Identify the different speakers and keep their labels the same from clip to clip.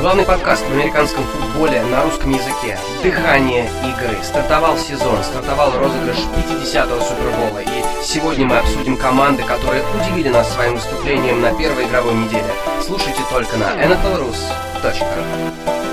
Speaker 1: Главный подкаст в американском футболе на русском языке. Дыхание игры. Стартовал сезон, стартовал розыгрыш 50-го Супербола. И сегодня мы обсудим команды, которые удивили нас своим выступлением на первой игровой неделе. Слушайте только на nflrus.ru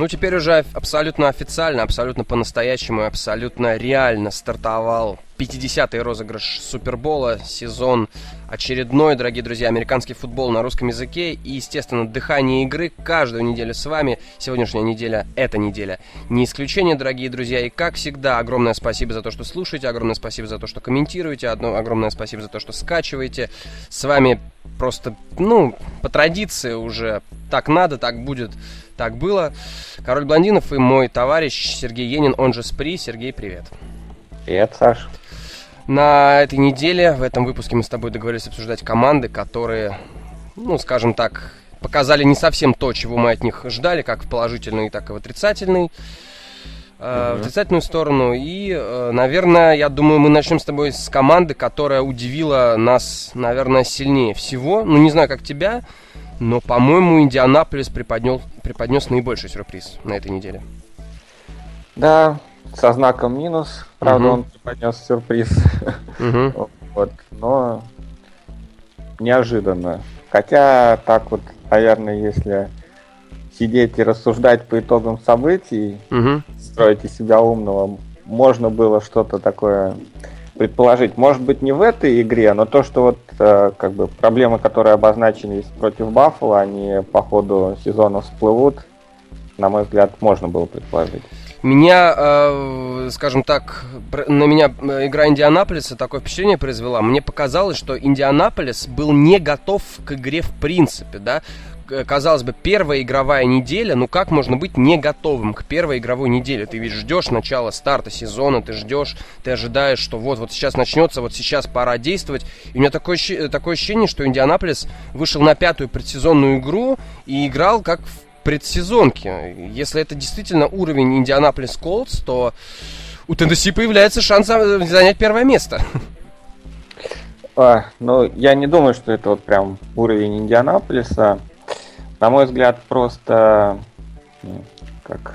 Speaker 1: Ну, теперь уже абсолютно официально, абсолютно по-настоящему, абсолютно реально стартовал 50-й розыгрыш Супербола, сезон очередной, дорогие друзья, американский футбол на русском языке и, естественно, дыхание игры каждую неделю с вами. Сегодняшняя неделя — эта неделя. Не исключение, дорогие друзья, и, как всегда, огромное спасибо за то, что слушаете, огромное спасибо за то, что комментируете, одно огромное спасибо за то, что скачиваете. С вами просто, ну, по традиции уже так надо, так будет так было. Король блондинов и мой товарищ Сергей Енин, он же Спри. Сергей, привет.
Speaker 2: Привет, Саш.
Speaker 1: На этой неделе, в этом выпуске мы с тобой договорились обсуждать команды, которые, ну, скажем так, показали не совсем то, чего мы от них ждали, как в положительный, так и в отрицательный. Uh-huh. в отрицательную сторону. И, э, наверное, я думаю, мы начнем с тобой с команды, которая удивила нас, наверное, сильнее всего. Ну, не знаю, как тебя, но, по-моему, Индианаполис преподнес, преподнес наибольший сюрприз на этой неделе.
Speaker 2: Да, со знаком минус. Правда, угу. он преподнес сюрприз. Угу. вот, но неожиданно. Хотя так вот, наверное, если сидеть и рассуждать по итогам событий, угу. строить из себя умного, можно было что-то такое предположить. Может быть, не в этой игре, но то, что вот э, как бы проблемы, которые обозначились против Баффала, они по ходу сезона всплывут, на мой взгляд, можно было предположить.
Speaker 1: Меня, э, скажем так, на меня э, игра Индианаполиса такое впечатление произвела. Мне показалось, что Индианаполис был не готов к игре в принципе, да казалось бы, первая игровая неделя, ну как можно быть не готовым к первой игровой неделе? Ты ведь ждешь начала старта сезона, ты ждешь, ты ожидаешь, что вот, вот сейчас начнется, вот сейчас пора действовать. И у меня такое, такое ощущение, что Индианаполис вышел на пятую предсезонную игру и играл как в предсезонке. Если это действительно уровень Индианаполис Колдс, то у Теннесси появляется шанс занять первое место.
Speaker 2: А, ну, я не думаю, что это вот прям уровень Индианаполиса на мой взгляд, просто ну, как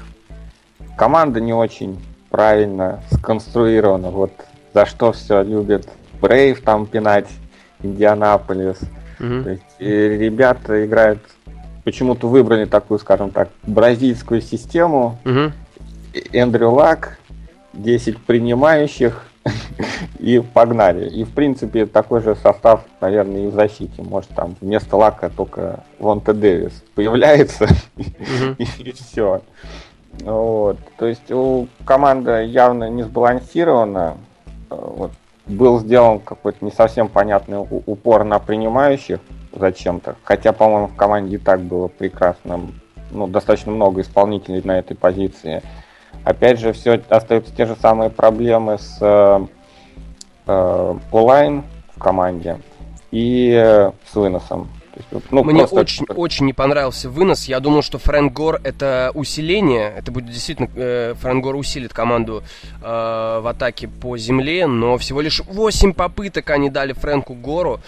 Speaker 2: команда не очень правильно сконструирована. Вот за что все любят Брейв там пинать, Индианаполис. Угу. То есть ребята играют, почему-то выбрали такую, скажем так, бразильскую систему. Угу. Эндрю Лак, 10 принимающих, и погнали. И, в принципе, такой же состав, наверное, и в защите. Может, там вместо Лака только Вонте Дэвис появляется, и все. Вот. То есть у команды явно не сбалансирована. Вот. Был сделан какой-то не совсем понятный упор на принимающих зачем-то. Хотя, по-моему, в команде и так было прекрасно. Ну, достаточно много исполнителей на этой позиции. Опять же, все остаются те же самые проблемы с э, э онлайн в команде и э, с выносом.
Speaker 1: ну, Мне просто... очень, очень не понравился вынос. Я думал, что Фрэнк Гор это усиление. Это будет действительно... Э, Фрэнк Гор усилит команду э, в атаке по земле, но всего лишь 8 попыток они дали Фрэнку Гору.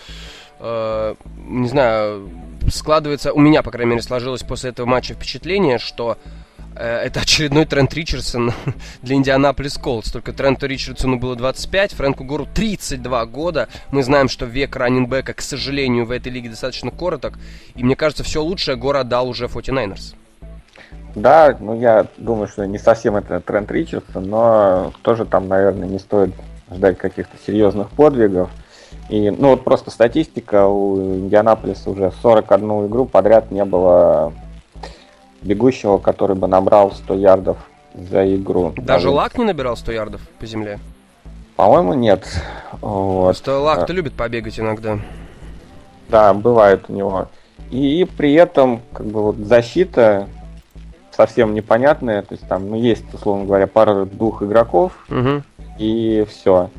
Speaker 1: Э, не знаю, складывается... У меня, по крайней мере, сложилось после этого матча впечатление, что это очередной Трент Ричардсон для Индианаполис Колдс. Только Тренту Ричардсону было 25, Фрэнку Гору 32 года. Мы знаем, что век раннинбека, к сожалению, в этой лиге достаточно короток. И мне кажется, все лучшее Гор отдал уже 49ers.
Speaker 2: Да, ну я думаю, что не совсем это Трент Ричардсон, но тоже там, наверное, не стоит ждать каких-то серьезных подвигов. И, ну вот просто статистика, у Индианаполиса уже 41 игру подряд не было бегущего, который бы набрал 100 ярдов за игру.
Speaker 1: Даже Лак не набирал 100 ярдов по земле?
Speaker 2: По-моему, нет.
Speaker 1: Вот. Просто Лак-то любит побегать иногда.
Speaker 2: Да, бывает у него. И при этом, как бы, вот защита совсем непонятная. То есть там, ну, есть, условно говоря, пара двух игроков, угу. и все.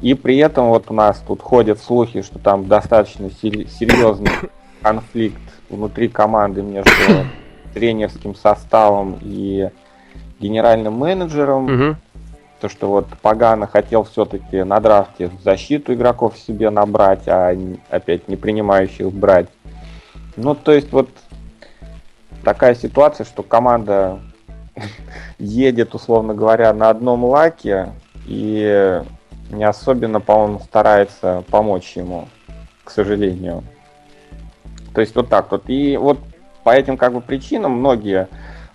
Speaker 2: И при этом вот у нас тут ходят слухи, что там достаточно серьезный конфликт внутри команды между тренерским составом и генеральным менеджером. Угу. То, что вот Пагана хотел все-таки на драфте защиту игроков себе набрать, а опять не принимающих брать. Ну, то есть вот такая ситуация, что команда едет, условно говоря, на одном лаке и не особенно, по-моему, старается помочь ему, к сожалению. То есть вот так вот. И вот по этим как бы причинам многие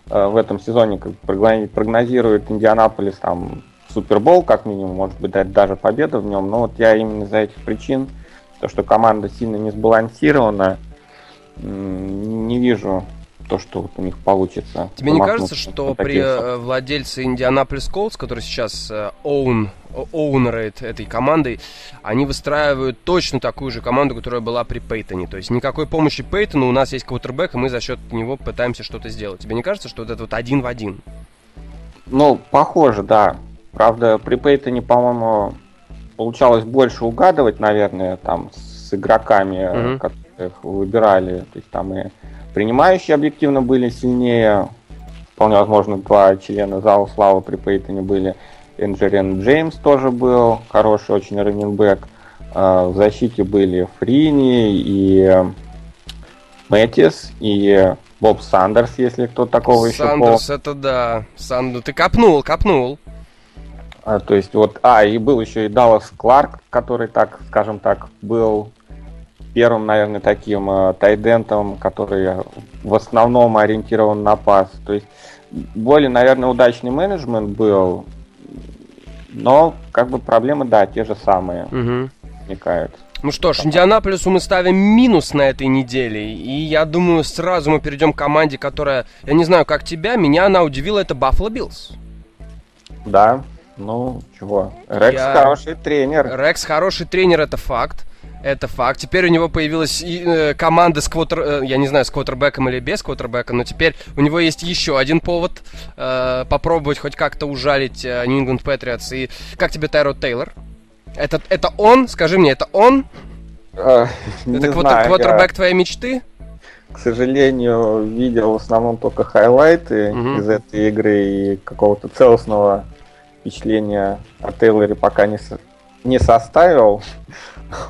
Speaker 2: э, в этом сезоне как прогнозируют Индианаполис там Супербол, как минимум, может быть, даже победа в нем. Но вот я именно из-за этих причин, то, что команда сильно не сбалансирована, не вижу то, что вот у них получится.
Speaker 1: Тебе не кажется, что при э, владельце Индианаполис Колдс, который сейчас э, own, оунеры этой командой, они выстраивают точно такую же команду, которая была при Пейтоне. То есть никакой помощи Пейтону, у нас есть квотербек, и мы за счет него пытаемся что-то сделать. Тебе не кажется, что вот это вот один в один?
Speaker 2: Ну, похоже, да. Правда, при Пейтоне, по-моему, получалось больше угадывать, наверное, там с игроками, mm-hmm. которых выбирали. То есть там и Принимающие объективно были сильнее. Вполне возможно, два члена зала славы при Пейтоне были. Энджерен Джеймс тоже был хороший очень раненбэк. А, в защите были Фрини и Мэтис, и Боб Сандерс, если кто такого
Speaker 1: еще Сандерс, это да. Санду, ты копнул, копнул.
Speaker 2: А, то есть вот, а, и был еще и Даллас Кларк, который так, скажем так, был первым, наверное, таким э, тайт-эндом, который в основном ориентирован на пас. То есть более, наверное, удачный менеджмент был, но как бы проблемы, да, те же самые угу. возникают.
Speaker 1: Ну что ж, Индианаполису мы ставим минус на этой неделе. И я думаю, сразу мы перейдем к команде, которая, я не знаю, как тебя, меня она удивила, это Баффало Биллс.
Speaker 2: Да, ну чего. Рекс я... хороший тренер.
Speaker 1: Рекс хороший тренер, это факт. Это факт. Теперь у него появилась э, команда с квотер... Э, я не знаю, с квотербеком или без квотербека, но теперь у него есть еще один повод э, попробовать хоть как-то ужалить э, New England Patriots. И как тебе Тайрод Тейлор? Это, это он? Скажи мне, это он?
Speaker 2: Uh, это
Speaker 1: квотер, квотербек я... твоей мечты?
Speaker 2: К сожалению, видел в основном только хайлайты uh-huh. из этой игры и какого-то целостного впечатления о Тейлоре пока не. Не составил.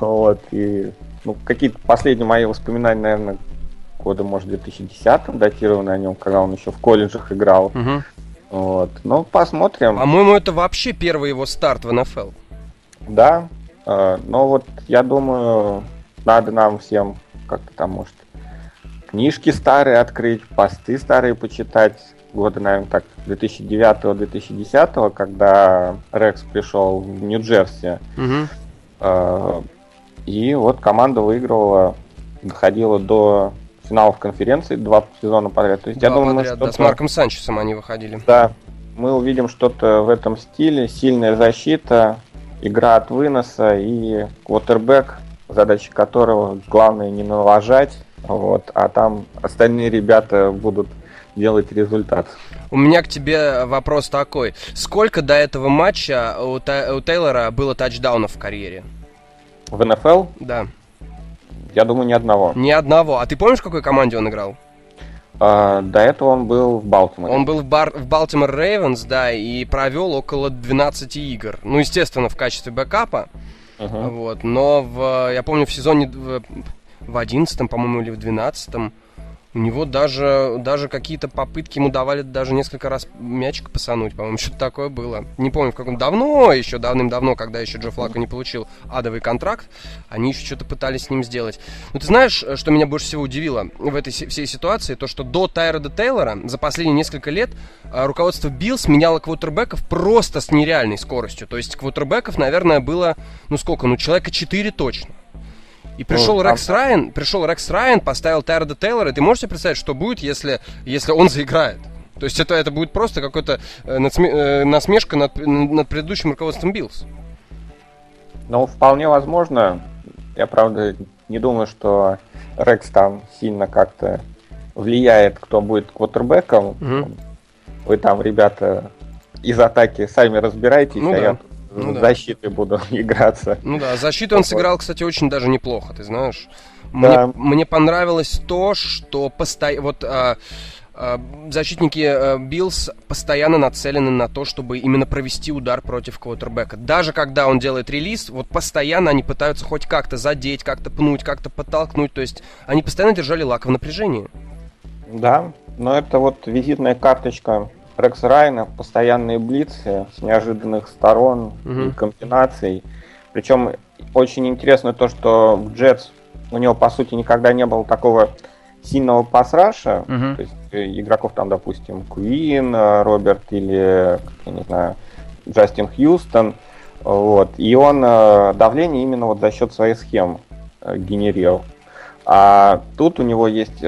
Speaker 2: Вот, и ну, какие-то последние мои воспоминания, наверное, года, может, 2010 датированы о нем, когда он еще в колледжах играл. Угу. Вот. Ну, посмотрим.
Speaker 1: По-моему, это вообще первый его старт в НФЛ.
Speaker 2: Да. Э, но вот я думаю, надо нам всем как-то там, может, книжки старые открыть, посты старые почитать. Года, наверное, так, 2009-2010, когда Рекс пришел в Нью-Джерси. Угу. Э, и вот команда выигрывала, доходила до финалов конференции два сезона подряд. То есть
Speaker 1: два я думаю, подряд, что да, с Марком Санчесом они выходили.
Speaker 2: Да, мы увидим что-то в этом стиле. Сильная защита, игра от выноса и квотербек, задача которого главное не налажать, вот, а там остальные ребята будут делать результат.
Speaker 1: У меня к тебе вопрос такой. Сколько до этого матча у, Та- у Тейлора было тачдаунов в карьере?
Speaker 2: В НФЛ?
Speaker 1: Да.
Speaker 2: Я думаю, ни одного.
Speaker 1: Ни одного. А ты помнишь, в какой команде он играл?
Speaker 2: Uh, до этого он был в Балтиморе.
Speaker 1: Он был в, Бар- в Балтимор Рейвенс, да, и провел около 12 игр. Ну, естественно, в качестве бэкапа. Uh-huh. Вот. Но в, я помню, в сезоне в, в 11 по-моему, или в 12 у него даже, даже какие-то попытки ему давали даже несколько раз мячик пасануть, по-моему, что-то такое было. Не помню, в каком давно, еще давным-давно, когда еще Джо Флакко не получил адовый контракт, они еще что-то пытались с ним сделать. Но ты знаешь, что меня больше всего удивило в этой всей ситуации? То, что до Тайрода Тейлора за последние несколько лет а, руководство Биллс меняло квотербеков просто с нереальной скоростью. То есть квотербеков, наверное, было, ну сколько, ну человека 4 точно. И пришел ну, Рекс. Райан, пришел Рекс Райан, поставил Тайрода Тейлора. Ты можешь себе представить, что будет, если, если он заиграет? То есть это, это будет просто какой-то э, э, насмешка над, над предыдущим руководством Биллс.
Speaker 2: Ну, вполне возможно. Я, правда, не думаю, что Рекс там сильно как-то влияет, кто будет квотербеком. Угу. Вы там, ребята, из атаки сами разбирайтесь, ну, а да. я ну, да. защиты буду играться.
Speaker 1: Ну да, защиту он сыграл, кстати, очень даже неплохо, ты знаешь. Да. Мне, мне понравилось то, что постоянно... Вот, а, а, защитники а, Биллс постоянно нацелены на то, чтобы именно провести удар против квотербека. Даже когда он делает релиз, вот постоянно они пытаются хоть как-то задеть, как-то пнуть, как-то подтолкнуть. То есть они постоянно держали Лака в напряжении.
Speaker 2: Да, но это вот визитная карточка Рекс Райна, постоянные блицы с неожиданных сторон угу. и комбинаций. Причем очень интересно то, что в Джетс у него, по сути, никогда не было такого сильного пасраша. Угу. То есть э, игроков там, допустим, Куин, э, Роберт или, я не знаю, Джастин Хьюстон. Вот. И он э, давление именно вот за счет своих схем генерил. А тут у него есть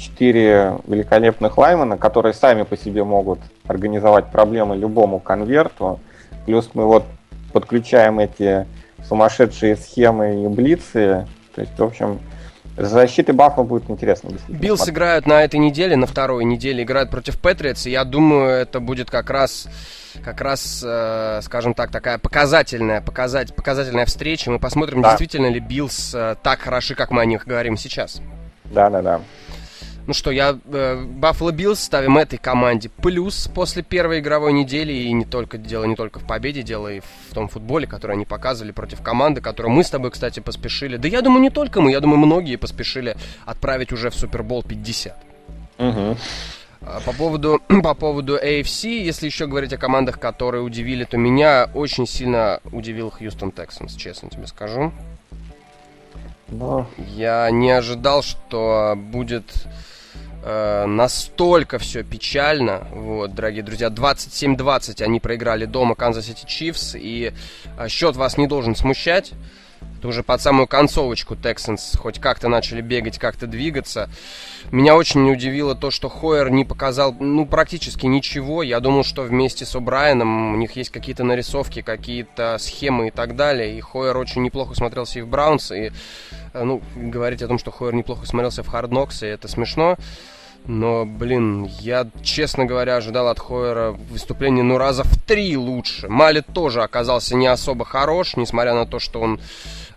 Speaker 2: четыре великолепных лаймана, которые сами по себе могут организовать проблемы любому квотербеку. Плюс мы вот подключаем эти сумасшедшие схемы и блицы. То есть, в общем, защита Баффало будет интересно.
Speaker 1: Биллс играют на этой неделе, на второй неделе играют против Патриотс, и я думаю, это будет как раз как раз, э, скажем так, такая показательная, показать, показательная встреча. Мы посмотрим, да. действительно ли Биллс э, так хороши, как мы о них говорим сейчас.
Speaker 2: Да, да, да.
Speaker 1: Ну что, я э, Биллс ставим этой команде плюс после первой игровой недели. И не только дело не только в победе, дело и в том футболе, который они показывали против команды, которую мы с тобой, кстати, поспешили. Да я думаю, не только мы, я думаю, многие поспешили отправить уже в Супербол 50. Угу. По поводу, по поводу AFC, если еще говорить о командах, которые удивили, то меня очень сильно удивил Хьюстон Тексанс, честно тебе скажу. Но... Я не ожидал, что будет э, настолько все печально. Вот, дорогие друзья, 27-20 они проиграли дома Канзас Сити Чифс, и э, счет вас не должен смущать. Это уже под самую концовочку Texans хоть как-то начали бегать, как-то двигаться. Меня очень удивило то, что Хойер не показал, ну, практически ничего. Я думал, что вместе с О'Брайеном у них есть какие-то нарисовки, какие-то схемы и так далее. И Хойер очень неплохо смотрелся и в Браунс, и, э, ну, говорить о том, что Хойер неплохо смотрелся в и это смешно. Но, блин, я, честно говоря, ожидал от Хойера выступления, ну, раза в три лучше. Малет тоже оказался не особо хорош, несмотря на то, что он...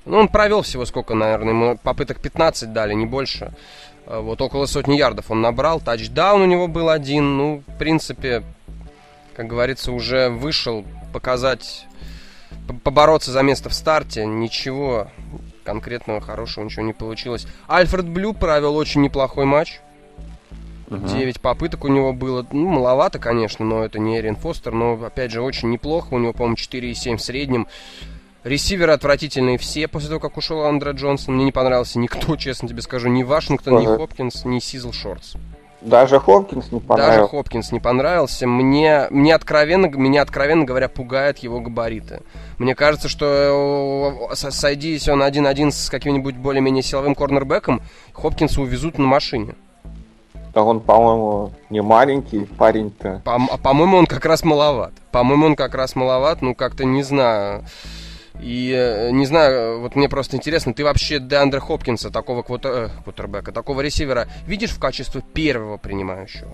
Speaker 1: Ну, он провел всего сколько, наверное, ему попыток 15 дали, не больше. А вот около сотни ярдов он набрал, тачдаун у него был один. Ну, в принципе, как говорится, уже вышел показать, побороться за место в старте. Ничего конкретного хорошего, ничего не получилось. Альфред Блю провел очень неплохой матч. Угу. 9 попыток у него было. Ну, маловато, конечно, но это не Эрин Фостер. Но, опять же, очень неплохо. У него, по-моему, 4,7 в среднем. Ресиверы отвратительные все после того, как ушел Андре Джонсон. Мне не понравился никто, честно тебе скажу. Ни Вашингтон, ни Хопкинс, ни Сизл Шортс.
Speaker 2: Даже Хопкинс не понравился.
Speaker 1: Даже Хопкинс не понравился. Мне, мне откровенно, меня откровенно говоря, пугают его габариты. Мне кажется, что э, сойдись он один-один с каким-нибудь более-менее силовым корнербеком, Хопкинса увезут на машине.
Speaker 2: Да он, по-моему, не маленький парень-то.
Speaker 1: По- а, по-моему, он как раз маловат. По-моему, он как раз маловат, ну как-то не знаю. И э, не знаю, вот мне просто интересно, ты вообще Деандре Хопкинса, такого квотер, э, квотербека, такого ресивера, видишь в качестве первого принимающего?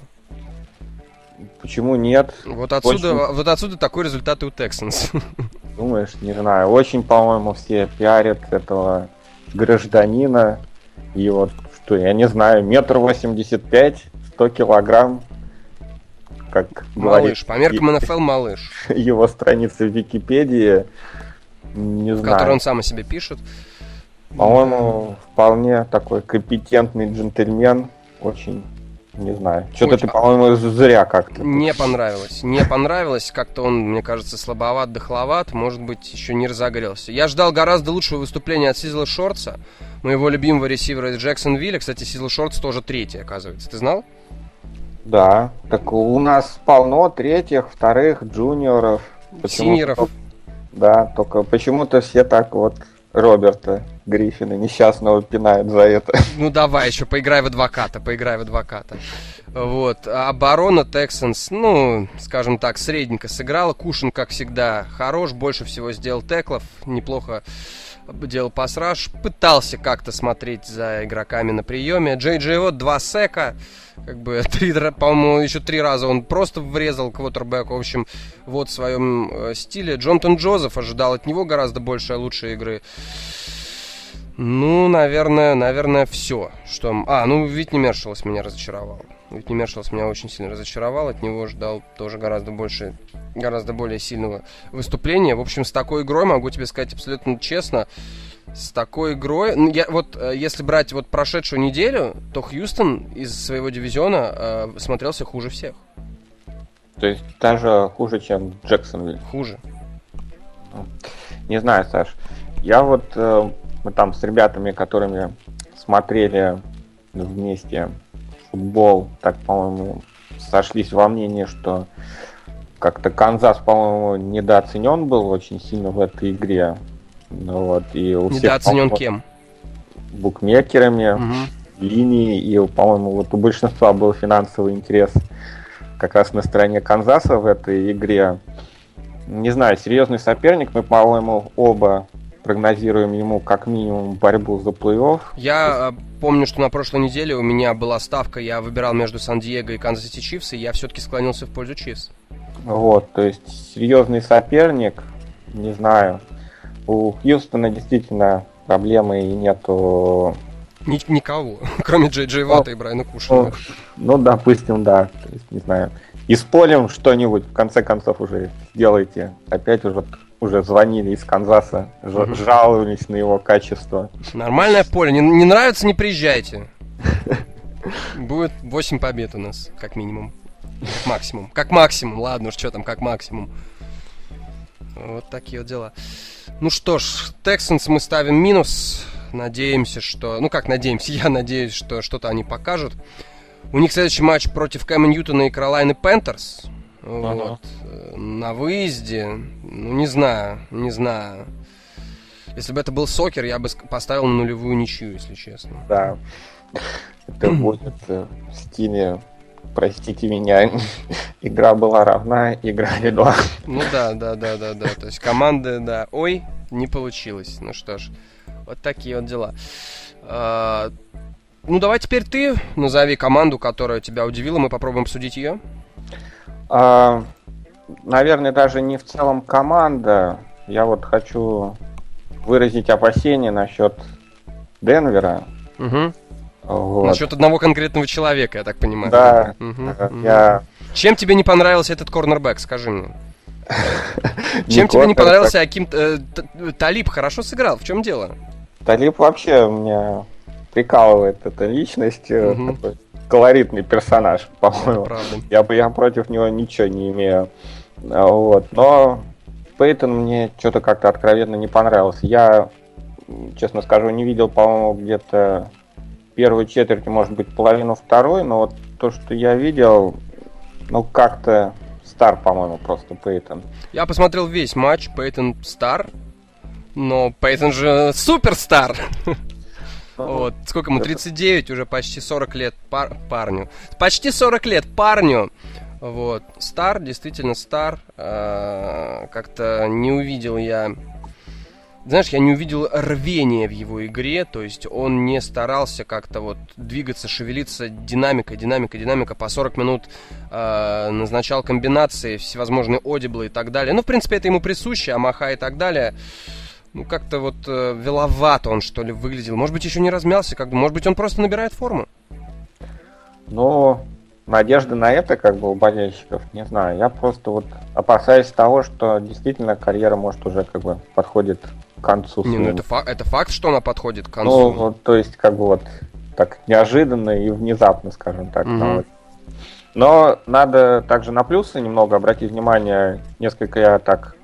Speaker 2: Почему нет?
Speaker 1: Вот отсюда, Очень... вот отсюда такой результат и у Texans.
Speaker 2: Думаешь, не знаю. Очень, по-моему, все пиарят этого гражданина. И вот что, я не знаю, метр восемьдесят пять, сто килограмм. Как
Speaker 1: малыш, говорит, по меркам НФЛ малыш.
Speaker 2: Его страница в Википедии.
Speaker 1: Не знаю. Который он сам о себе пишет.
Speaker 2: По-моему, вполне такой компетентный джентльмен. Очень не знаю. Что-то ты, по-моему, зря как-то.
Speaker 1: Не понравилось. Не понравилось. Как-то он, мне кажется, слабоват, дохловат. Может быть, еще не разогрелся. Я ждал гораздо лучшего выступления от Сизла Шортса, моего любимого ресивера из Джексонвилля. Кстати, Сизл Шортс тоже третий, оказывается. Ты знал?
Speaker 2: Да. Так у нас полно третьих, вторых, джуниоров.
Speaker 1: Синьоров.
Speaker 2: Да, только почему-то все так вот Роберта Гриффина несчастного пинают за это.
Speaker 1: Ну давай еще поиграй в адвоката, поиграй в адвоката. Вот. А оборона Texans, ну, скажем так, средненько сыграла. Кушин, как всегда, хорош, больше всего сделал теклов, неплохо делал пасраж, пытался как-то смотреть за игроками на приеме. Джей Джей вот два сека, как бы, три, по-моему, еще три раза он просто врезал квотербеку. В общем, вот в своем э, стиле. Джонатан Джозеф ожидал от него гораздо больше лучшей игры. Ну, наверное, наверное, все. Что... А, ну, Витни Мершелс меня разочаровал. Витни Мершелс меня очень сильно разочаровал. От него ждал тоже гораздо больше, гораздо более сильного выступления. В общем, с такой игрой, могу тебе сказать абсолютно честно, с такой игрой, ну, я, вот э, если брать вот прошедшую неделю, то Хьюстон из своего дивизиона э, смотрелся хуже всех.
Speaker 2: То есть даже хуже, чем Джексонвилл?
Speaker 1: Хуже.
Speaker 2: Не знаю, Саш. Я вот э, мы там с ребятами, которыми смотрели вместе футбол, так, по-моему, сошлись во мнении, что как-то Канзас, по-моему, недооценен был очень сильно в этой игре.
Speaker 1: Ну, вот, и у недооценен всех, кем?
Speaker 2: Букмекерами, угу. линии, и, по-моему, вот у большинства был финансовый интерес как раз на стороне Канзаса в этой игре. Не знаю, серьезный соперник, мы, по-моему, оба прогнозируем ему как минимум борьбу за плей-офф.
Speaker 1: Я э, помню, что на прошлой неделе у меня была ставка, я выбирал между Сан-Диего и Канзас-Сити Чифс, и я все-таки склонился в пользу Чифс.
Speaker 2: Вот, то есть серьезный соперник, не знаю. У Хьюстона действительно проблемы и нету...
Speaker 1: Ни- никого, кроме Джей Джей Вата ну, и Брайана Кушина.
Speaker 2: Ну, ну, допустим, да. То есть, не знаю. Исполим что-нибудь, в конце концов, уже сделайте. Опять уже уже звонили из Канзаса, угу. жаловались на его качество.
Speaker 1: Нормальное поле. Не, не нравится, не приезжайте. Будет 8 побед у нас, как минимум. Максимум. Как максимум. Ладно уж, что там, как максимум. Вот такие вот дела. Ну что ж, Texans мы ставим минус. Надеемся, что... Ну как надеемся? Я надеюсь, что что-то они покажут. У них следующий матч против Кэма Ньютона и Каролайны Пентерс. Вот. Ага. На выезде, ну не знаю, не знаю. Если бы это был сокер, я бы поставил на нулевую ничью, если честно.
Speaker 2: Да. Это будет э, в стиле простите меня, игра была равна, играли два.
Speaker 1: Ну да, да, да, да, да. То есть команды, да, ой, не получилось. Ну что ж, вот такие вот дела. А, ну давай теперь ты назови команду, которая тебя удивила, мы попробуем обсудить ее.
Speaker 2: А, наверное, даже не в целом команда. Я вот хочу выразить опасения насчет Денвера.
Speaker 1: Угу. Вот. Насчет одного конкретного человека, я так понимаю.
Speaker 2: Да. Угу, я...
Speaker 1: Чем тебе не понравился этот корнербэк, скажи мне? Чем тебе не понравился Аким... Э, Талиб хорошо сыграл, в чем дело?
Speaker 2: Талиб вообще меня прикалывает эта личность. Такой колоритный персонаж, по-моему. Я, я против него ничего не имею. А, вот. Но Пейтон мне что-то как-то откровенно не понравился. Я, честно скажу, не видел, по-моему, где-то первой четверти, может быть, половину второй, но вот то, что я видел, ну, как-то стар, по-моему, просто Пейтон.
Speaker 1: Я посмотрел весь матч, Пейтон стар, но Пейтон же суперстар. Вот. Сколько ему? 39, уже почти 40 лет пар парню. Почти 40 лет парню. Вот. Стар, действительно стар. А, как-то не увидел я... Знаешь, я не увидел рвения в его игре, то есть он не старался как-то вот двигаться, шевелиться, динамика, динамика, динамика, по 40 минут э, назначал комбинации, всевозможные одиблы и так далее. Ну, в принципе, это ему присуще, Амаха и так далее ну, как-то вот э, веловато он, что ли, выглядел. Может быть, еще не размялся, как бы, может быть, он просто набирает форму.
Speaker 2: Ну, надежда на это, как бы, у болельщиков, не знаю. Я просто вот опасаюсь того, что действительно карьера, может, уже, как бы, подходит к концу.
Speaker 1: Не, ну это, фа- это факт, что она подходит к концу. Ну,
Speaker 2: вот, то есть, как бы, вот, так неожиданно и внезапно, скажем так. Угу. Но надо также на плюсы немного обратить внимание. Несколько я так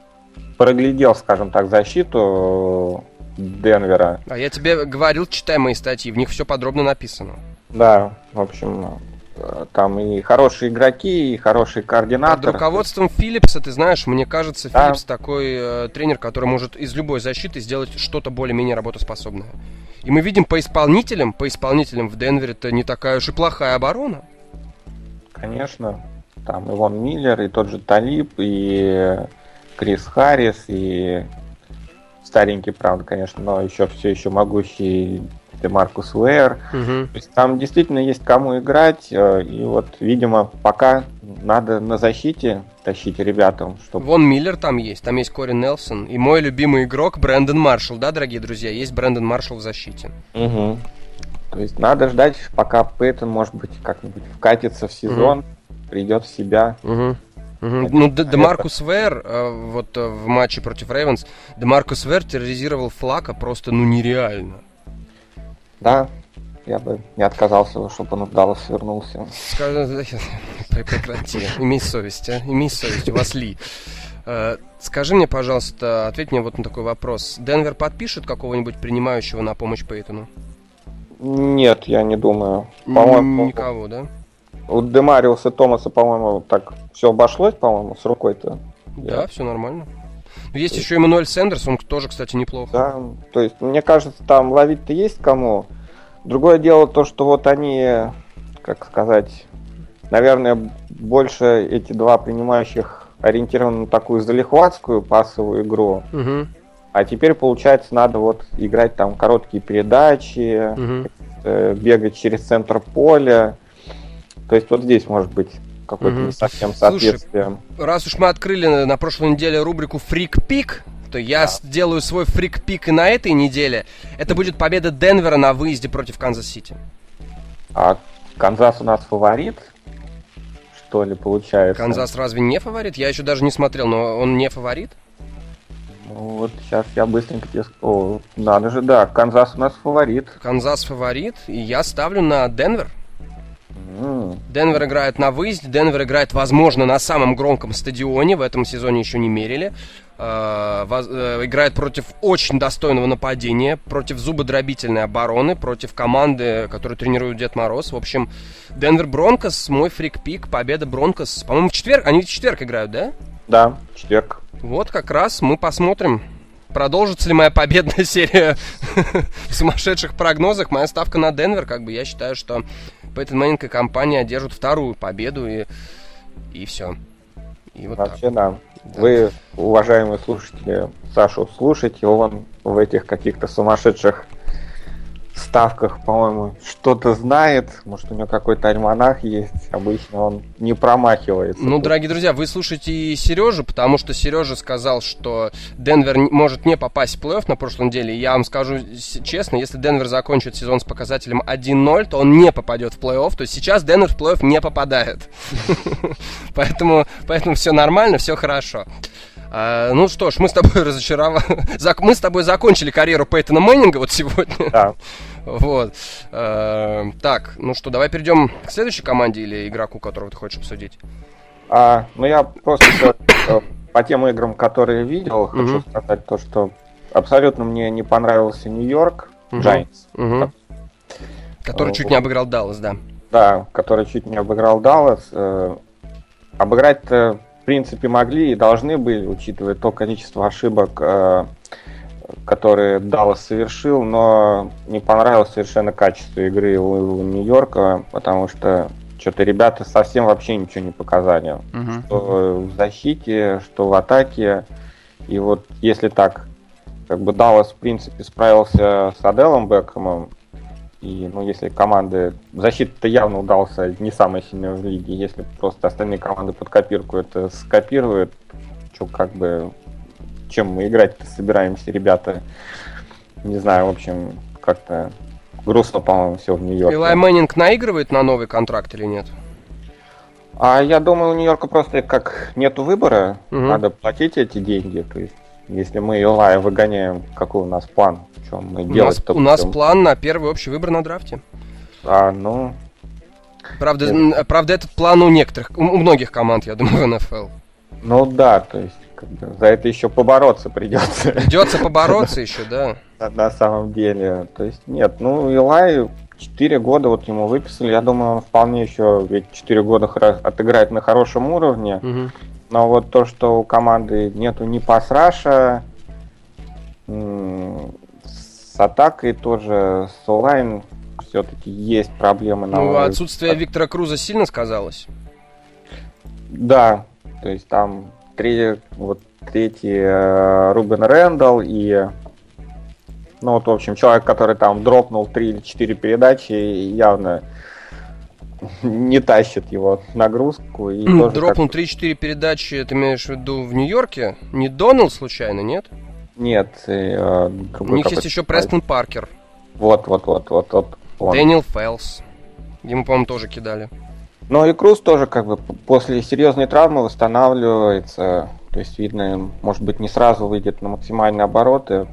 Speaker 2: проглядел, скажем так, защиту Денвера.
Speaker 1: А я тебе говорил, читай мои статьи, в них все подробно написано.
Speaker 2: Да, в общем, там и хорошие игроки, и хороший координатор.
Speaker 1: Под руководством Филлипса, ты знаешь, мне кажется, да. Филлипс такой э, тренер, который может из любой защиты сделать что-то более-менее работоспособное. И мы видим по исполнителям, по исполнителям в Денвере это не такая уж и плохая оборона.
Speaker 2: Конечно. Там Иван Миллер, и тот же Талиб, и Крис Харрис и старенький, правда, конечно, но еще все еще могущий Маркус Уэйр. Угу. То есть там действительно есть кому играть, э, и вот, видимо, пока надо на защите тащить ребятам.
Speaker 1: Чтобы... Вон Миллер там есть, там есть Кори Нелсон, и мой любимый игрок Брэндон Маршалл, да, дорогие друзья, есть Брэндон Маршалл в защите.
Speaker 2: Угу. То есть надо ждать, пока Пейтон, может быть, как-нибудь вкатится в сезон, угу. придет в себя.
Speaker 1: Угу. Угу. Ну, Демаркус Вер, э, вот э, в матче против Рейвенс, Демаркус Уэр терроризировал Флакко просто, ну, нереально.
Speaker 2: Да, я бы не отказался, чтобы он в Даллас вернулся.
Speaker 1: Прекрати, имей совесть, а? имей совесть, у вас Ли. Э, скажи мне, пожалуйста, ответь мне вот на такой вопрос. Денвер подпишет какого-нибудь принимающего на помощь Пейтону?
Speaker 2: Нет, я не думаю.
Speaker 1: По-моему, Никого, да?
Speaker 2: У Демариуса Томаса, по-моему, так все обошлось, по-моему, с рукой-то.
Speaker 1: Да, я... все нормально. Но есть еще Эммануэль Сэндерс, он тоже, кстати, неплохо.
Speaker 2: Да, то есть, мне кажется, там ловить-то есть кому. Другое дело то, что вот они, как сказать, наверное, больше эти два принимающих ориентированы на такую залихватскую пасовую игру. Угу. А теперь, получается, надо вот играть там короткие передачи, угу. бегать через центр поля. То есть вот здесь может быть какое-то угу. не совсем соответствие.
Speaker 1: Слушай, раз уж мы открыли на прошлой неделе рубрику freak pick, то я да. сделаю свой freak pick и на этой неделе. Это будет победа Денвера на выезде против Канзас-Сити.
Speaker 2: А Канзас у нас фаворит? Что ли, получается?
Speaker 1: Канзас разве не фаворит? Я еще даже не смотрел, но он не фаворит?
Speaker 2: Ну, вот сейчас я быстренько тебе... О, надо же, да, Канзас у нас фаворит.
Speaker 1: Канзас фаворит, и я ставлю на Денвер. Денвер играет на выезде, Денвер играет, возможно, на самом громком стадионе, в этом сезоне еще не мерили. Э, э, играет против очень достойного нападения, против зубодробительной обороны, против команды, которую тренирует Дед Мороз. В общем, Денвер Бронкос, мой freak pick, победа Бронкос. По-моему, в четверг, они в четверг играют, да?
Speaker 2: Да, в четверг.
Speaker 1: Вот как раз мы посмотрим, продолжится ли моя победная серия в сумасшедших прогнозах. Моя ставка на Денвер, как бы я считаю, что Мэннинг и компания одержат вторую победу и, и все.
Speaker 2: И вот Вообще, так. да. да. Вы, уважаемые слушатели, Сашу слушайте, он в этих каких-то сумасшедших ставках, по-моему, что-то знает. Может, у него какой-то альманах есть. Обычно он не промахивается.
Speaker 1: Ну, дорогие друзья, вы слушаете Сережу, потому что Сережа сказал, что Денвер может не попасть в плей-офф на прошлой неделе. Я вам скажу честно, если Денвер закончит сезон с показателем 1-0, то он не попадет в плей-офф. То есть сейчас Денвер в плей-офф не попадает. Поэтому все нормально, все хорошо. А, ну что ж, мы с тобой разочаровали. Мы с тобой закончили карьеру Пейтона Мэннинга вот сегодня. Да. Вот. А, так, ну что, давай перейдем к следующей команде или игроку, которого ты хочешь обсудить.
Speaker 2: А, ну я просто по тем играм, которые видел, хочу сказать то, что абсолютно мне не понравился Нью-Йорк Giants.
Speaker 1: Который чуть не обыграл Даллас, да.
Speaker 2: Да, который чуть не обыграл Даллас. Э, обыграть-то принципе, могли и должны были, учитывая то количество ошибок, э, которые Даллас совершил, но не понравилось совершенно качество игры у Нью-Йорка, потому что что-то ребята совсем вообще ничего не показали. Угу. Что в защите, что в атаке. И вот если так, как бы Даллас, в принципе, справился с Аделом Бекхэмом, и, ну, если команды... Защита-то явно удался не самая сильная в лиге. Если просто остальные команды под копирку это скопируют, что как бы... Чем мы играть-то собираемся, ребята? Не знаю, в общем, как-то грустно, по-моему, все в Нью-Йорке.
Speaker 1: Илай Мэннинг наигрывает на новый контракт или нет?
Speaker 2: А я думаю, у Нью-Йорка просто как нету выбора, угу. надо платить эти деньги. То есть, если мы Илая выгоняем, какой у нас план? чем мы
Speaker 1: делать У нас, у нас план на первый общий выбор на драфте.
Speaker 2: А, ну...
Speaker 1: Правда, это... правда, этот план у некоторых, у многих команд, я думаю, в НФЛ.
Speaker 2: Ну да, то есть как бы, за это еще побороться придется.
Speaker 1: Придется побороться еще, да.
Speaker 2: На самом деле. То есть нет, ну Илай 4 года вот ему выписали. Я думаю, он вполне еще ведь 4 года отыграет на хорошем уровне. Угу. Но вот то, что у команды нету ни пасраша, с атакой тоже, с онлайн все-таки есть проблемы.
Speaker 1: На ну, отсутствие от... Виктора Круза сильно сказалось?
Speaker 2: Да, то есть там три, вот третий э, Рубен Рэндалл и ну вот, в общем, человек, который там дропнул 3 или 4 передачи, явно не тащит его нагрузку. И
Speaker 1: дропнул как... 3-4 передачи, ты имеешь в виду в Нью-Йорке? Не Донал случайно, нет?
Speaker 2: Нет.
Speaker 1: Э, У них есть еще Престон Паркер.
Speaker 2: Вот, вот, вот, вот, вот.
Speaker 1: Дэниел Фэлс. Ему, по-моему, тоже кидали.
Speaker 2: Ну и Круз тоже как бы после серьезной травмы восстанавливается. То есть, видно, может быть, не сразу выйдет на максимальные обороты.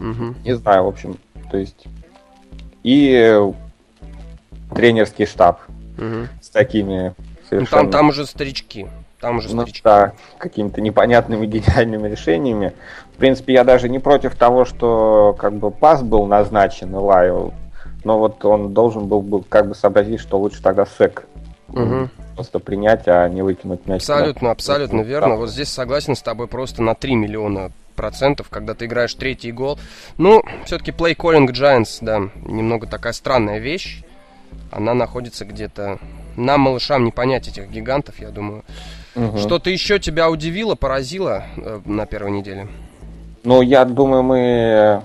Speaker 2: Угу. Не знаю, в общем. То есть. И тренерский штаб угу. с такими
Speaker 1: совершенно... Ну, там, там уже старички. Там уже
Speaker 2: ну, Да, какими-то непонятными гениальными решениями. В принципе, я даже не против того, что как бы пас был назначен Илаю, но вот он должен был бы как бы сообразить, что лучше тогда сек угу. просто принять, а не выкинуть мяч.
Speaker 1: Абсолютно, да. абсолютно ну, верно. Вот здесь согласен с тобой просто на 3 миллиона процентов, когда ты играешь третий гол. Ну, все-таки play calling Giants, да, немного такая странная вещь. Она находится где-то... Нам, малышам, не понять этих гигантов, я думаю. Угу. Что-то еще тебя удивило, поразило э, на первой неделе?
Speaker 2: Ну, я думаю, мы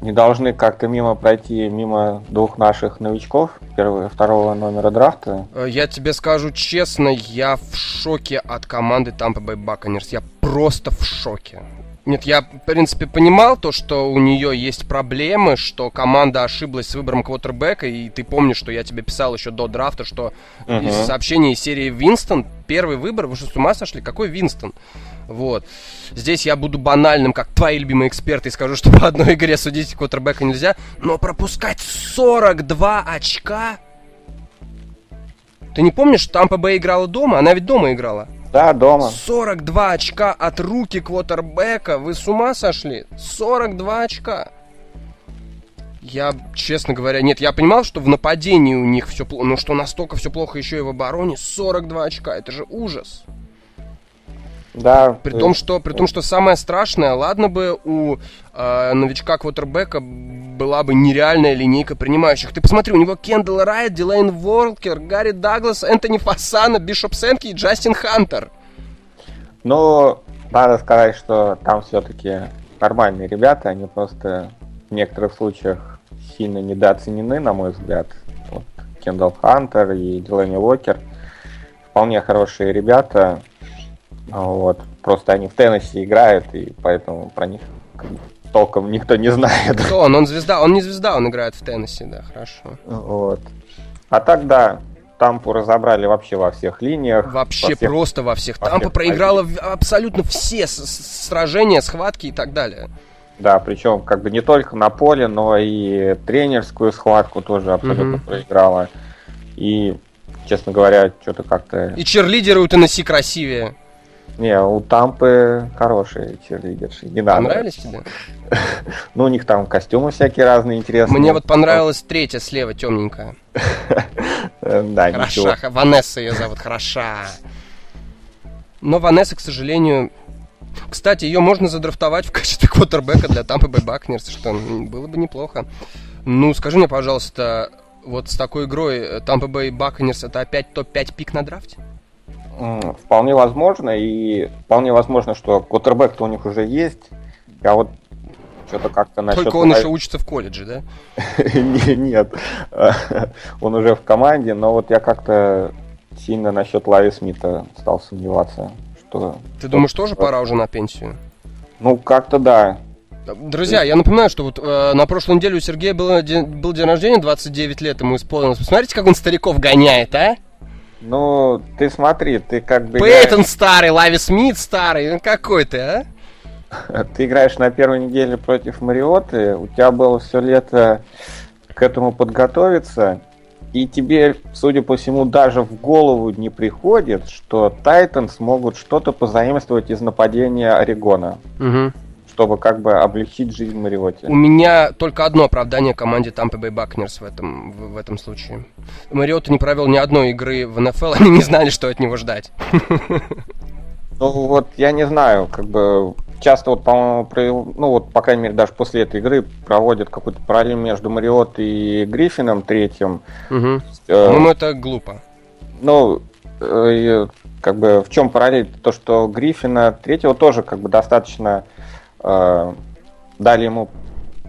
Speaker 2: не должны как-то мимо пройти мимо двух наших новичков, первого второго номера драфта.
Speaker 1: Э, я тебе скажу честно, я в шоке от команды Tampa Bay Buccaneers. Я просто в шоке. Нет, я, в принципе, понимал то, что у нее есть проблемы, что команда ошиблась с выбором квотербека, и ты помнишь, что я тебе писал еще до драфта, что uh-huh. из сообщений серии Винстон, первый выбор, вы что, с ума сошли? Какой Винстон? Вот. Здесь я буду банальным, как твои любимые эксперты, и скажу, что по одной игре судить квотербека нельзя, но пропускать 42 очка... Ты не помнишь, Тампа Бэй играла дома? Она ведь дома играла.
Speaker 2: Да, дома.
Speaker 1: 42 очка от руки квотербека. Вы с ума сошли? 42 очка. Я, честно говоря, нет, я понимал, что в нападении у них все плохо, но что настолько все плохо еще и в обороне, 42 очка, это же ужас.
Speaker 2: Да.
Speaker 1: При том, что, при том, что самое страшное, ладно бы у э, новичка квотербека была бы нереальная линейка принимающих. Ты посмотри, у него Кендалл Райт, Дилейн Волкер, Гарри Даглас, Энтони Фасана, Бишоп Сенки и Джастин Хантер.
Speaker 2: Ну, надо сказать, что там все-таки нормальные ребята, они просто в некоторых случаях сильно недооценены, на мой взгляд. Вот Кендалл Хантер и Дилейн Уокер вполне хорошие ребята. Вот. Просто они в Теннессе играют, и поэтому про них толком никто не знает.
Speaker 1: Кто он? Он звезда? Он не звезда, он играет в Теннессе, да, хорошо.
Speaker 2: Вот. А так, да, Тампу разобрали вообще во всех линиях.
Speaker 1: Вообще во всех, просто во всех. Во Тампа всех проиграла позициях. абсолютно все сражения, схватки и так далее.
Speaker 2: Да, причем как бы не только на поле, но и тренерскую схватку тоже абсолютно угу. проиграла. И, честно говоря, что-то как-то...
Speaker 1: И черлидеры у Теннесси красивее.
Speaker 2: Не, у Тампы хорошие черлидерши. Не
Speaker 1: надо. Понравились тебе?
Speaker 2: Ну, у них там костюмы всякие разные интересные.
Speaker 1: Мне вот понравилась третья слева, темненькая.
Speaker 2: Да,
Speaker 1: Хороша. Ванесса ее зовут, хороша. Но Ванесса, к сожалению... Кстати, ее можно задрафтовать в качестве квотербека для Тампы Бэй Бакнерс, что было бы неплохо. Ну, скажи мне, пожалуйста, вот с такой игрой Тампа Бэй Бакнерс это опять топ-5 пик на драфте?
Speaker 2: Вполне возможно, и вполне возможно, что квотербек-то у них уже есть, а вот что-то как-то
Speaker 1: насчет... Только он еще учится в колледже, да?
Speaker 2: Нет, он уже в команде, но вот я как-то сильно насчет Лави Смита стал сомневаться, что...
Speaker 1: Ты думаешь, тоже пора уже на пенсию?
Speaker 2: Ну, как-то да.
Speaker 1: Друзья, я напоминаю, что вот э, на прошлой неделе у Сергея было был день рождения, 29 лет ему исполнилось. Посмотрите, как он стариков гоняет, а?
Speaker 2: Ну, ты смотри, ты как бы...
Speaker 1: Пейтон играешь... старый, Лави Смит старый, ну какой ты, а?
Speaker 2: Ты играешь на первой неделе против Мариоты, у тебя было все лето к этому подготовиться, и тебе, судя по всему, даже в голову не приходит, что Тайтан смогут что-то позаимствовать из нападения Орегона. Угу чтобы как бы облегчить жизнь Мариоте.
Speaker 1: У меня только одно оправдание команде Tampa Bay Buccaneers в этом, в, в этом случае. Мариота не провел ни одной игры в НФЛ, они не знали, что от него ждать.
Speaker 2: Ну вот, я не знаю, как бы часто вот, по-моему, ну вот, по крайней мере, даже после этой игры проводят какую-то параллель между Мариот и Гриффином третьим.
Speaker 1: Угу. Э, по-моему, это глупо.
Speaker 2: Ну, э, как бы в чем параллель? То, что Гриффина третьего тоже как бы достаточно дали ему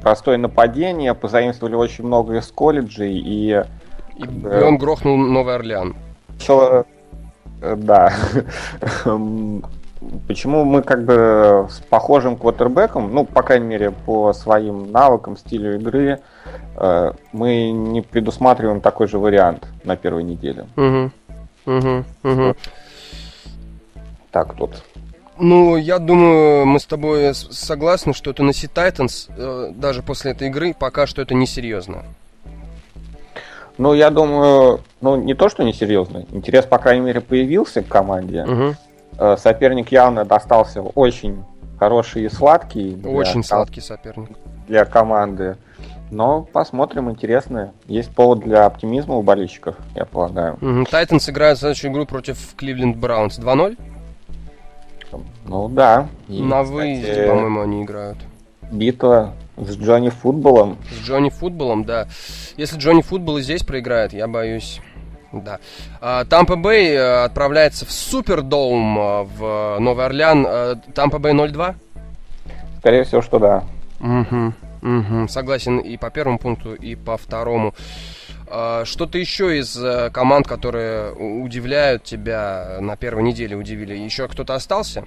Speaker 2: простое нападение, позаимствовали очень много из колледжей и...
Speaker 1: И, и он грохнул Новый Орлеан.
Speaker 2: Э, да. Почему мы как бы с похожим квотербеком, ну, по крайней мере, по своим навыкам, стилю игры, э, мы не предусматриваем такой же вариант на первой неделе.
Speaker 1: Угу. Угу. Угу.
Speaker 2: Так тут.
Speaker 1: Ну, я думаю, мы с тобой согласны, что это Tennessee Titans, э, даже после этой игры, пока что это несерьезно.
Speaker 2: Ну, я думаю, ну, не то, что несерьезно. Интерес, по крайней мере, появился к команде.
Speaker 1: Угу.
Speaker 2: Соперник явно достался очень хороший и сладкий.
Speaker 1: Очень сладкий соперник.
Speaker 2: Для команды. Но посмотрим, интересно. Есть повод для оптимизма у болельщиков, я полагаю.
Speaker 1: Тайтанс угу. играет следующую игру против Кливленд Браунс 2-0.
Speaker 2: Ну да.
Speaker 1: И, На кстати, выезде, по-моему, они играют.
Speaker 2: Битва с Джонни Футболом.
Speaker 1: С Джонни Футболом, да. Если Джонни Футбол и здесь проиграет, я боюсь. Да. Тампа Бэй э, отправляется в Супердоум э, в Новый Орлеан. Э, Тампа Бэй 0-2?
Speaker 2: Скорее всего, что да.
Speaker 1: Угу, угу. Согласен и по первому пункту, и по второму. А, что-то еще из э, команд, которые удивляют тебя на первой неделе, удивили? Еще кто-то остался?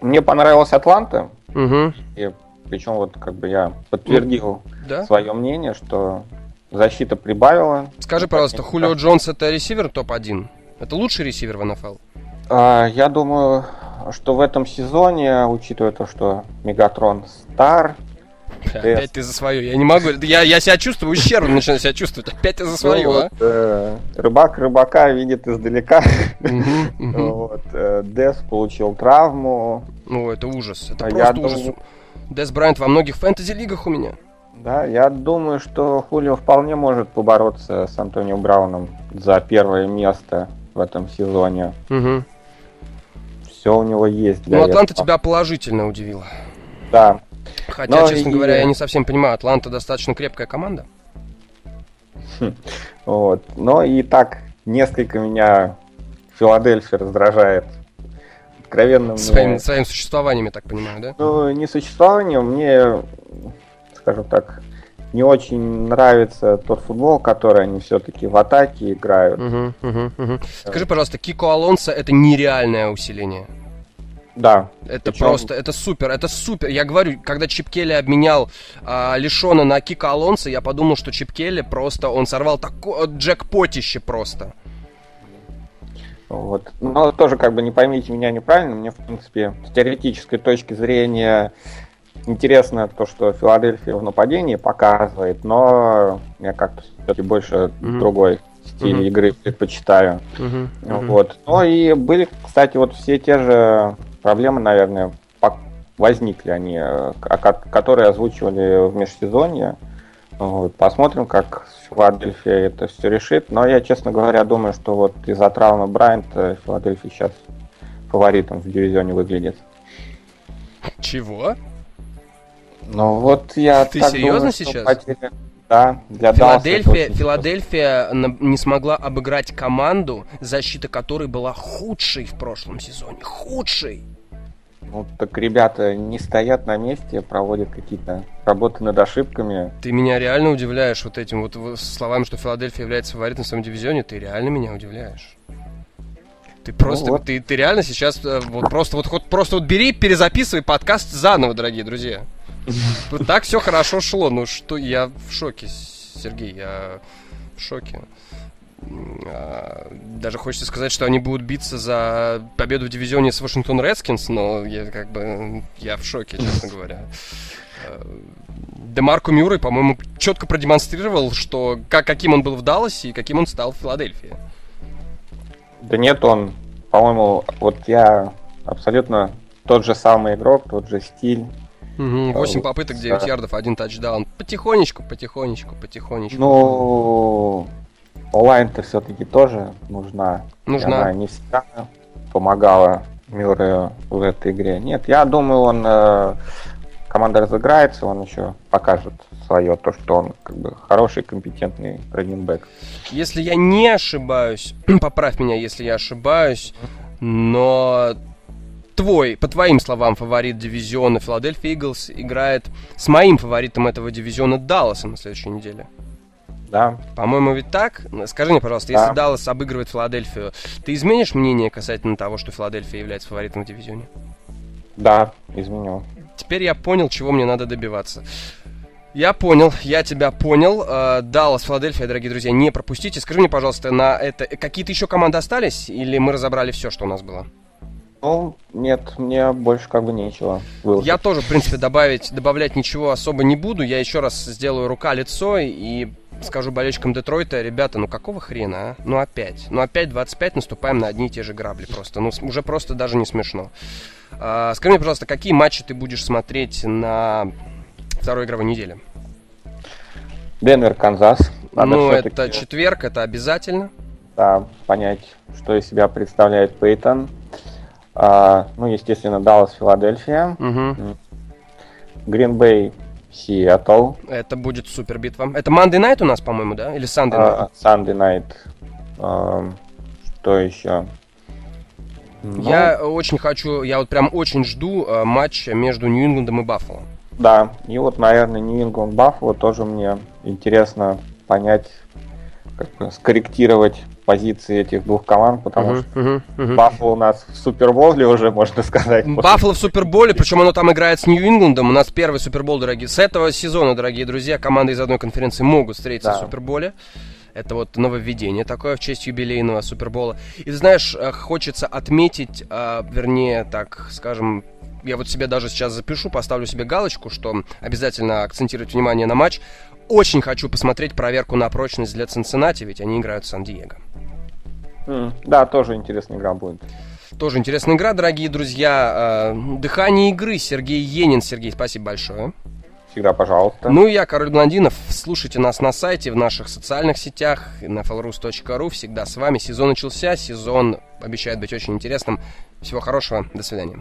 Speaker 2: Мне понравилась Атланта.
Speaker 1: Угу.
Speaker 2: И причем вот как бы я подтвердил да? свое мнение, что защита прибавила.
Speaker 1: Скажи, пожалуйста, Хулио Джонс это ресивер топ-1? Это лучший ресивер в НФЛ?
Speaker 2: А, я думаю, что в этом сезоне, учитывая то, что Мегатрон стар,
Speaker 1: Опять ты за свое. Я не могу. Я, я себя чувствую ущербно, начинаю себя чувствовать. Опять ты за свое, ну,
Speaker 2: а? Вот, э, рыбак рыбака видит издалека. вот, э, Дес получил травму.
Speaker 1: Ну, это ужас. Это а просто ужас. Думаю... Дес Брайант во многих фэнтези-лигах у меня.
Speaker 2: Да, я думаю, что Хулио вполне может побороться с Антонио Брауном за первое место в этом сезоне.
Speaker 1: Угу.
Speaker 2: Все у него есть.
Speaker 1: Для ну, Атланта этого. тебя положительно удивила.
Speaker 2: Да,
Speaker 1: Хотя, Но честно и... говоря, я не совсем понимаю, Атланта достаточно крепкая команда.
Speaker 2: Вот. Но и так несколько меня Филадельфия раздражает. Откровенно
Speaker 1: своим, мне... своим существованием, я так понимаю, да?
Speaker 2: Ну, не существованием, мне, скажем так, не очень нравится тот футбол, который они все-таки в атаке играют.
Speaker 1: Угу, угу, угу. Скажи, пожалуйста, Кико Алонсо это нереальное усиление.
Speaker 2: Да.
Speaker 1: Это Причем... просто, это супер, это супер. Я говорю, когда Чип Келли обменял а, Лишона на Кика Алонса, я подумал, что Чип Келли просто, он сорвал такое джекпотище просто.
Speaker 2: Вот. Но тоже, как бы, не поймите меня неправильно, мне, в принципе, с теоретической точки зрения интересно то, что Филадельфия в нападении показывает, но я как-то все-таки больше mm-hmm. другой стиль mm-hmm. игры предпочитаю.
Speaker 1: Mm-hmm.
Speaker 2: Вот. Ну и были, кстати, вот все те же проблемы, наверное, возникли они, э, которые озвучивали в межсезонье. Вот. Посмотрим, как Филадельфия это все решит. Но я, честно говоря, думаю, что вот из-за травмы Брайанта Филадельфия сейчас фаворитом в дивизионе выглядит.
Speaker 1: Чего?
Speaker 2: Ну вот я
Speaker 1: Ты серьезно думаю, сейчас?
Speaker 2: Потери... Да,
Speaker 1: для Филадельфия, Филадельфия не смогла обыграть команду, защита которой была худшей в прошлом сезоне. Худшей.
Speaker 2: Ну, так ребята не стоят на месте, проводят какие-то работы над ошибками.
Speaker 1: Ты меня реально удивляешь вот этим вот словами, что Филадельфия является фаворитом в своем дивизионе. Ты реально меня удивляешь. Ты просто, ну, вот. ты, ты реально сейчас э, вот просто вот, вот просто вот бери, перезаписывай подкаст заново, дорогие друзья. Тут так все хорошо шло, ну что, я в шоке, Сергей, я в шоке. А, даже хочется сказать, что они будут биться за победу в дивизионе с Вашингтон Редскинс, но я как бы я в шоке, честно говоря. А, Демарко Мюррей, по-моему, четко продемонстрировал, что как, каким он был в Далласе и каким он стал в Филадельфии.
Speaker 2: Да нет, он, по-моему, вот я абсолютно тот же самый игрок, тот же стиль.
Speaker 1: Угу, 8 а, попыток, 9 да. ярдов, один тачдаун. Потихонечку, потихонечку, потихонечку.
Speaker 2: Ну, онлайн-то все-таки тоже нужна.
Speaker 1: Нужна.
Speaker 2: Она не всегда помогала Мюррею в этой игре. Нет, я думаю, он э, команда разыграется, он еще покажет свое, то, что он как бы хороший, компетентный раненбэк.
Speaker 1: Если я не ошибаюсь, поправь меня, если я ошибаюсь, но твой, по твоим словам, фаворит дивизиона Филадельфия Иглс играет с моим фаворитом этого дивизиона Далласом на следующей неделе.
Speaker 2: Да.
Speaker 1: По-моему, ведь так? Скажи мне, пожалуйста, если Даллас обыгрывает Филадельфию, ты изменишь мнение касательно того, что Филадельфия является фаворитом в дивизионе?
Speaker 2: Да, изменю.
Speaker 1: Теперь я понял, чего мне надо добиваться. Я понял, я тебя понял. Э, Даллас, Филадельфия, дорогие друзья, не пропустите. Скажи мне, пожалуйста, на это какие-то еще команды остались, или мы разобрали все, что у нас было?
Speaker 2: Ну, нет, мне больше как бы нечего. Выложить.
Speaker 1: Я тоже, в принципе, добавить, добавлять ничего особо не буду. Я еще раз сделаю рука-лицо и скажу болельщикам Детройта, ребята, ну какого хрена, а? Ну опять. Ну опять 25 наступаем на одни и те же грабли просто. Ну уже просто даже не смешно. А, скажи мне, пожалуйста, какие матчи ты будешь смотреть на второй игровой неделе?
Speaker 2: Денвер, Канзас.
Speaker 1: Надо ну, это четверг, это обязательно.
Speaker 2: Да, понять, что из себя представляет Пейтон. А, ну, естественно, Даллас, Филадельфия. Гринбей, Сиэтл.
Speaker 1: Это будет супер битва. Это Monday Night у нас, по-моему, да? Или Sunday Night?
Speaker 2: А, Sunday Night. А, что еще?
Speaker 1: Ну... Я очень хочу, я вот прям очень жду э, матча между Нью-Ингландом и Баффало.
Speaker 2: Да, и вот, наверное, Нью-Ингланд Баффало тоже мне интересно понять, как скорректировать позиции этих двух команд, потому uh-huh, что uh-huh, uh-huh. Баффало у нас в Суперболе уже, можно сказать.
Speaker 1: Баффало в Суперболе, причем оно там играет с Нью-Ингландом. У нас первый Супербол, дорогие. С этого сезона, дорогие друзья, команды из одной конференции могут встретиться да. в Суперболе. Это вот нововведение такое в честь юбилейного Супербола. И знаешь, э, хочется отметить, а, вернее, так скажем, я вот себе даже сейчас запишу, поставлю себе галочку, что обязательно акцентировать внимание на матч. Очень хочу посмотреть проверку на прочность для Цинциннати, ведь они играют в Сан-Диего.
Speaker 2: Mm, да, тоже интересная игра будет.
Speaker 1: Тоже интересная игра, дорогие друзья. Э, дыхание игры Сергей Енин. Сергей, спасибо большое.
Speaker 2: Всегда пожалуйста.
Speaker 1: Ну и я, Король Блондинов. Слушайте нас на сайте, в наших социальных сетях, на falrus.ru. Всегда с вами. Сезон начался, сезон обещает быть очень интересным. Всего хорошего, до свидания.